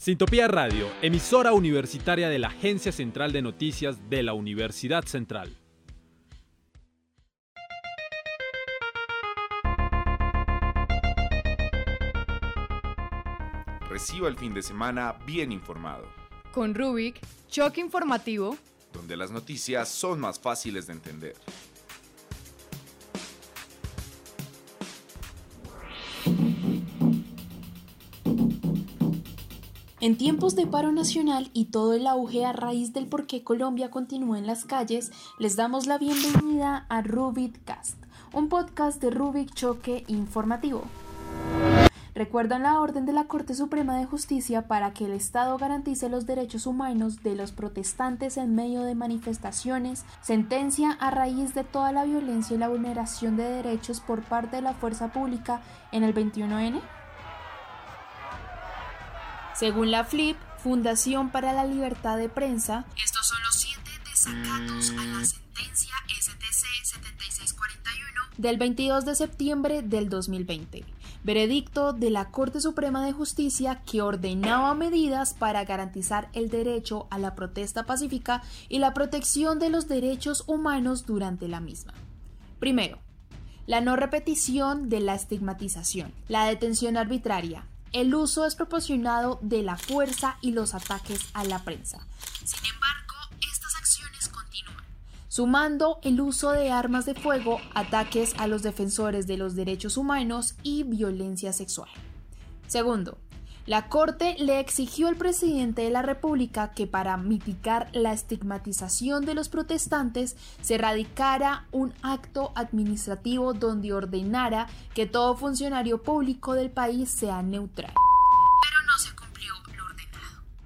Sintopía Radio, emisora universitaria de la Agencia Central de Noticias de la Universidad Central. Reciba el fin de semana bien informado, Con Rubik, choque informativo. donde las noticias son más fáciles de entender. En tiempos de paro nacional y todo el auge a raíz del por qué Colombia continúa en las calles, les damos la bienvenida a Rubik Cast, un podcast de Rubik Choque Informativo. Recuerdan la orden de la Corte Suprema de Justicia para que el Estado garantice los derechos humanos de los protestantes en medio de manifestaciones, sentencia a raíz de toda la violencia y la vulneración de derechos por parte de la fuerza pública en el 21N? Según la FLIP, Fundación para la Libertad de Prensa, estos son los siete desacatos a la sentencia STC 7641 del 22 de septiembre del 2020. Veredicto de la Corte Suprema de Justicia que ordenaba medidas para garantizar el derecho a la protesta pacífica y la protección de los derechos humanos durante la misma. Primero, la no repetición de la estigmatización, la detención arbitraria, el uso desproporcionado de la fuerza y los ataques a la prensa. Sin embargo, estas acciones continúan, sumando el uso de armas de fuego, ataques a los defensores de los derechos humanos y violencia sexual. Segundo, la Corte le exigió al presidente de la República que para mitigar la estigmatización de los protestantes se radicara un acto administrativo donde ordenara que todo funcionario público del país sea neutral.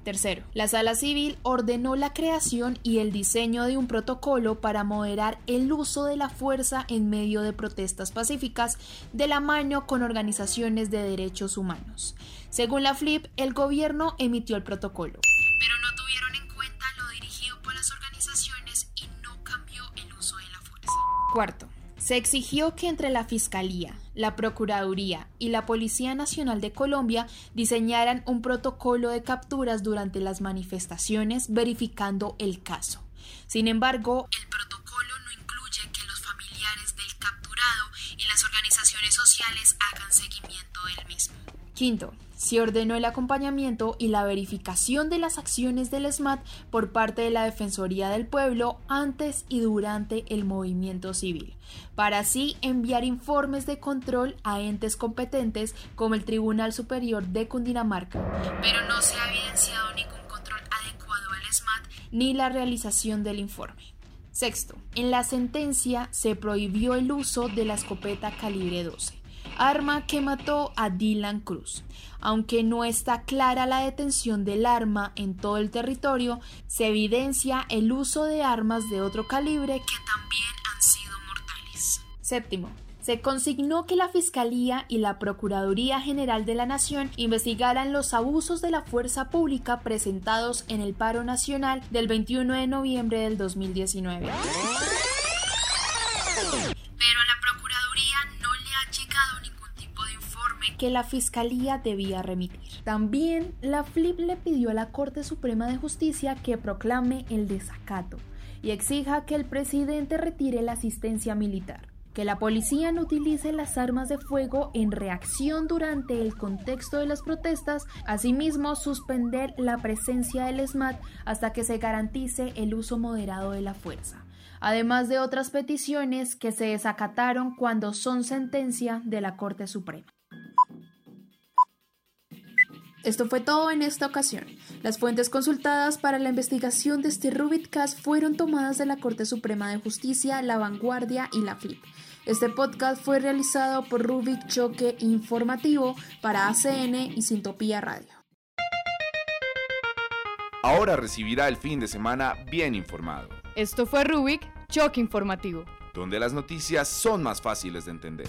Tercero, la Sala Civil ordenó la creación y el diseño de un protocolo para moderar el uso de la fuerza en medio de protestas pacíficas de la mano con organizaciones de derechos humanos. Según la FLIP, el gobierno emitió el protocolo, pero no tuvieron en cuenta lo dirigido por las organizaciones y no cambió el uso de la fuerza. Cuarto, se exigió que entre la Fiscalía, la Procuraduría y la Policía Nacional de Colombia diseñaran un protocolo de capturas durante las manifestaciones verificando el caso. Sin embargo, el protocolo no incluye que los familiares del capturado y las organizaciones sociales hagan seguimiento del mismo. Quinto, se ordenó el acompañamiento y la verificación de las acciones del SMAT por parte de la Defensoría del Pueblo antes y durante el movimiento civil, para así enviar informes de control a entes competentes como el Tribunal Superior de Cundinamarca. Pero no se ha evidenciado ningún control adecuado al SMAT ni la realización del informe. Sexto, en la sentencia se prohibió el uso de la escopeta calibre 12 arma que mató a Dylan Cruz. Aunque no está clara la detención del arma en todo el territorio, se evidencia el uso de armas de otro calibre que también han sido mortales. Séptimo. Se consignó que la Fiscalía y la Procuraduría General de la Nación investigaran los abusos de la fuerza pública presentados en el paro nacional del 21 de noviembre del 2019 que la Fiscalía debía remitir. También la FLIP le pidió a la Corte Suprema de Justicia que proclame el desacato y exija que el presidente retire la asistencia militar que la policía no utilice las armas de fuego en reacción durante el contexto de las protestas, asimismo suspender la presencia del SMAT hasta que se garantice el uso moderado de la fuerza, además de otras peticiones que se desacataron cuando son sentencia de la Corte Suprema. Esto fue todo en esta ocasión. Las fuentes consultadas para la investigación de este Rubitcast fueron tomadas de la Corte Suprema de Justicia, La Vanguardia y la FLIP. Este podcast fue realizado por Rubik Choque Informativo para ACN y Sintopía Radio. Ahora recibirá el fin de semana bien informado, Esto fue Rubik, choque informativo. donde las noticias son más fáciles de entender.